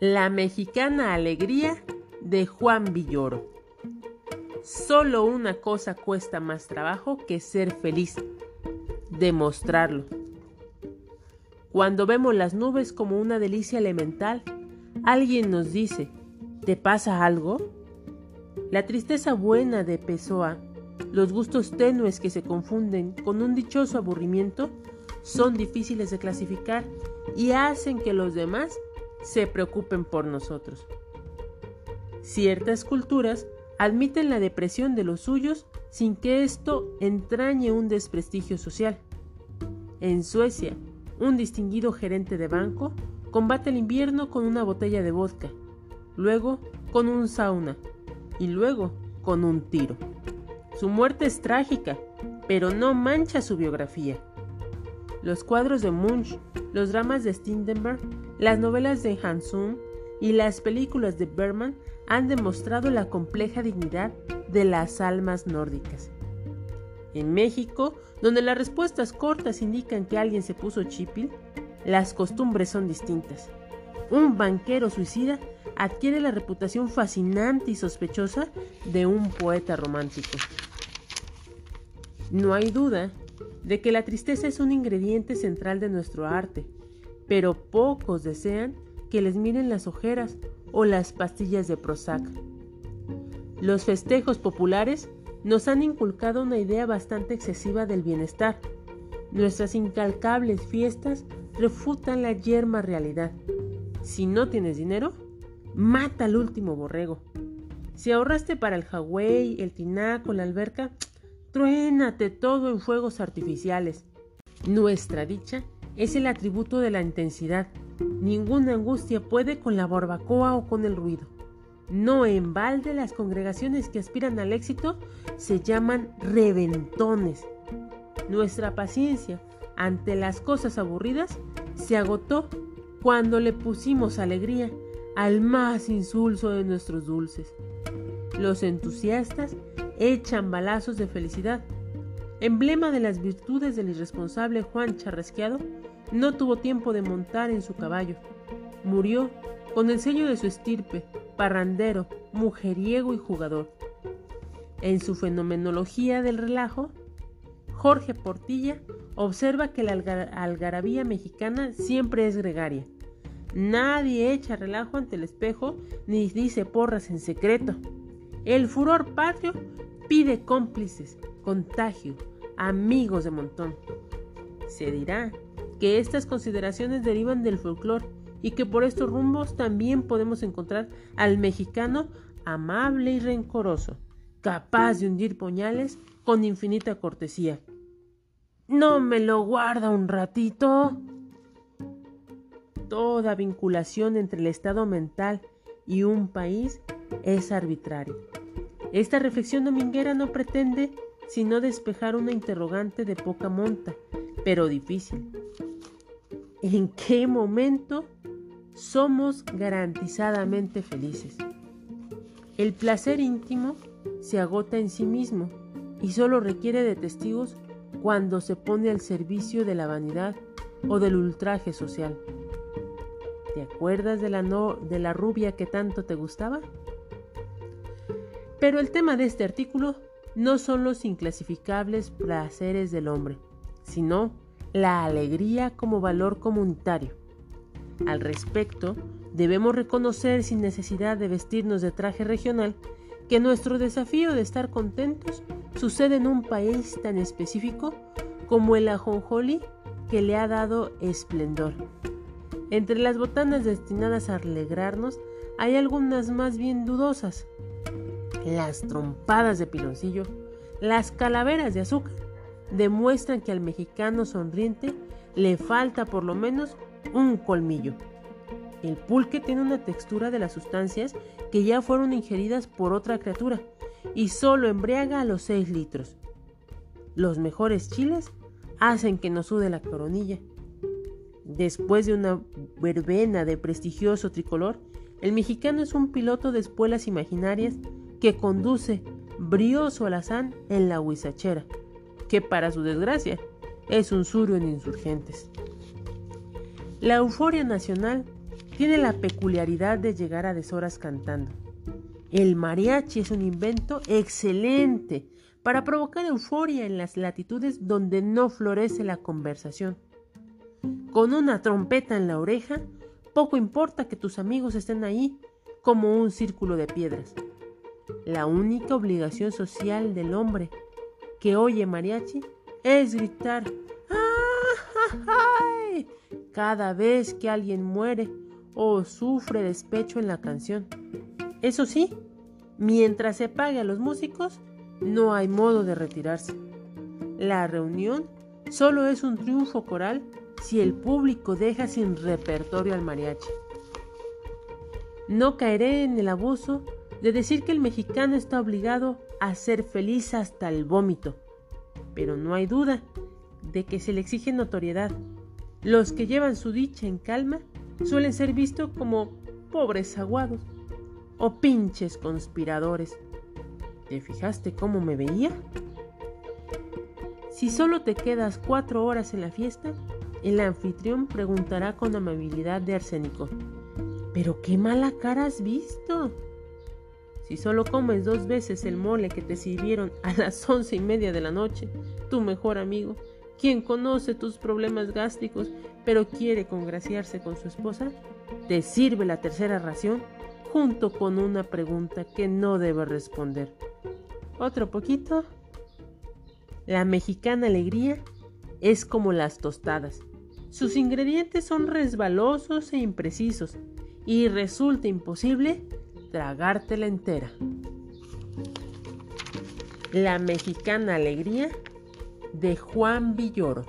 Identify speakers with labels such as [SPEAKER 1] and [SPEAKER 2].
[SPEAKER 1] La mexicana alegría de Juan Villoro. Solo una cosa cuesta más trabajo que ser feliz. Demostrarlo. Cuando vemos las nubes como una delicia elemental, alguien nos dice, ¿te pasa algo? La tristeza buena de Pessoa, los gustos tenues que se confunden con un dichoso aburrimiento, son difíciles de clasificar y hacen que los demás se preocupen por nosotros. Ciertas culturas admiten la depresión de los suyos sin que esto entrañe un desprestigio social. En Suecia, un distinguido gerente de banco combate el invierno con una botella de vodka, luego con un sauna y luego con un tiro. Su muerte es trágica, pero no mancha su biografía. Los cuadros de Munch, los dramas de Stindenberg, las novelas de Hansun y las películas de Berman han demostrado la compleja dignidad de las almas nórdicas. En México, donde las respuestas cortas indican que alguien se puso chipil, las costumbres son distintas. Un banquero suicida adquiere la reputación fascinante y sospechosa de un poeta romántico. No hay duda de que la tristeza es un ingrediente central de nuestro arte, pero pocos desean que les miren las ojeras o las pastillas de Prozac. Los festejos populares nos han inculcado una idea bastante excesiva del bienestar. Nuestras incalcables fiestas refutan la yerma realidad. Si no tienes dinero, mata al último borrego. Si ahorraste para el Hawái, el tinaco, la alberca, Truénate todo en fuegos artificiales. Nuestra dicha es el atributo de la intensidad. Ninguna angustia puede con la barbacoa o con el ruido. No en balde las congregaciones que aspiran al éxito se llaman reventones. Nuestra paciencia ante las cosas aburridas se agotó cuando le pusimos alegría al más insulso de nuestros dulces. Los entusiastas echan balazos de felicidad. Emblema de las virtudes del irresponsable Juan Charrasqueado, no tuvo tiempo de montar en su caballo. Murió con el sello de su estirpe, parrandero, mujeriego y jugador. En su fenomenología del relajo, Jorge Portilla observa que la algarabía mexicana siempre es gregaria. Nadie echa relajo ante el espejo ni dice porras en secreto. El furor patrio pide cómplices, contagio, amigos de montón. Se dirá que estas consideraciones derivan del folclore y que por estos rumbos también podemos encontrar al mexicano amable y rencoroso, capaz de hundir puñales con infinita cortesía. ¿No me lo guarda un ratito? Toda vinculación entre el estado mental y un país es arbitrario. Esta reflexión dominguera no pretende sino despejar una interrogante de poca monta, pero difícil. ¿En qué momento somos garantizadamente felices? El placer íntimo se agota en sí mismo y solo requiere de testigos cuando se pone al servicio de la vanidad o del ultraje social. ¿Te acuerdas de la, de la rubia que tanto te gustaba? Pero el tema de este artículo no son los inclasificables placeres del hombre, sino la alegría como valor comunitario. Al respecto, debemos reconocer sin necesidad de vestirnos de traje regional que nuestro desafío de estar contentos sucede en un país tan específico como el ajonjolí que le ha dado esplendor. Entre las botanas destinadas a alegrarnos hay algunas más bien dudosas, las trompadas de piloncillo, las calaveras de azúcar, demuestran que al mexicano sonriente le falta por lo menos un colmillo. El pulque tiene una textura de las sustancias que ya fueron ingeridas por otra criatura y solo embriaga a los 6 litros. Los mejores chiles hacen que nos sude la coronilla. Después de una verbena de prestigioso tricolor, el mexicano es un piloto de espuelas imaginarias que conduce brioso alazán en la huizachera, que para su desgracia es un surio en insurgentes. La euforia nacional tiene la peculiaridad de llegar a deshoras cantando. El mariachi es un invento excelente para provocar euforia en las latitudes donde no florece la conversación. Con una trompeta en la oreja, poco importa que tus amigos estén ahí como un círculo de piedras. La única obligación social del hombre que oye mariachi es gritar ¡Ay! cada vez que alguien muere o sufre despecho en la canción. Eso sí, mientras se pague a los músicos, no hay modo de retirarse. La reunión solo es un triunfo coral si el público deja sin repertorio al mariachi. No caeré en el abuso de decir que el mexicano está obligado a ser feliz hasta el vómito, pero no hay duda de que se le exige notoriedad. Los que llevan su dicha en calma suelen ser vistos como pobres aguados o pinches conspiradores. ¿Te fijaste cómo me veía? Si solo te quedas cuatro horas en la fiesta, el anfitrión preguntará con amabilidad de arsénico. ¿Pero qué mala cara has visto? Si solo comes dos veces el mole que te sirvieron a las once y media de la noche, tu mejor amigo, quien conoce tus problemas gástricos pero quiere congraciarse con su esposa, te sirve la tercera ración junto con una pregunta que no debe responder. ¿Otro poquito? La mexicana alegría es como las tostadas. Sus ingredientes son resbalosos e imprecisos y resulta imposible tragártela entera. La mexicana alegría de Juan Villoro.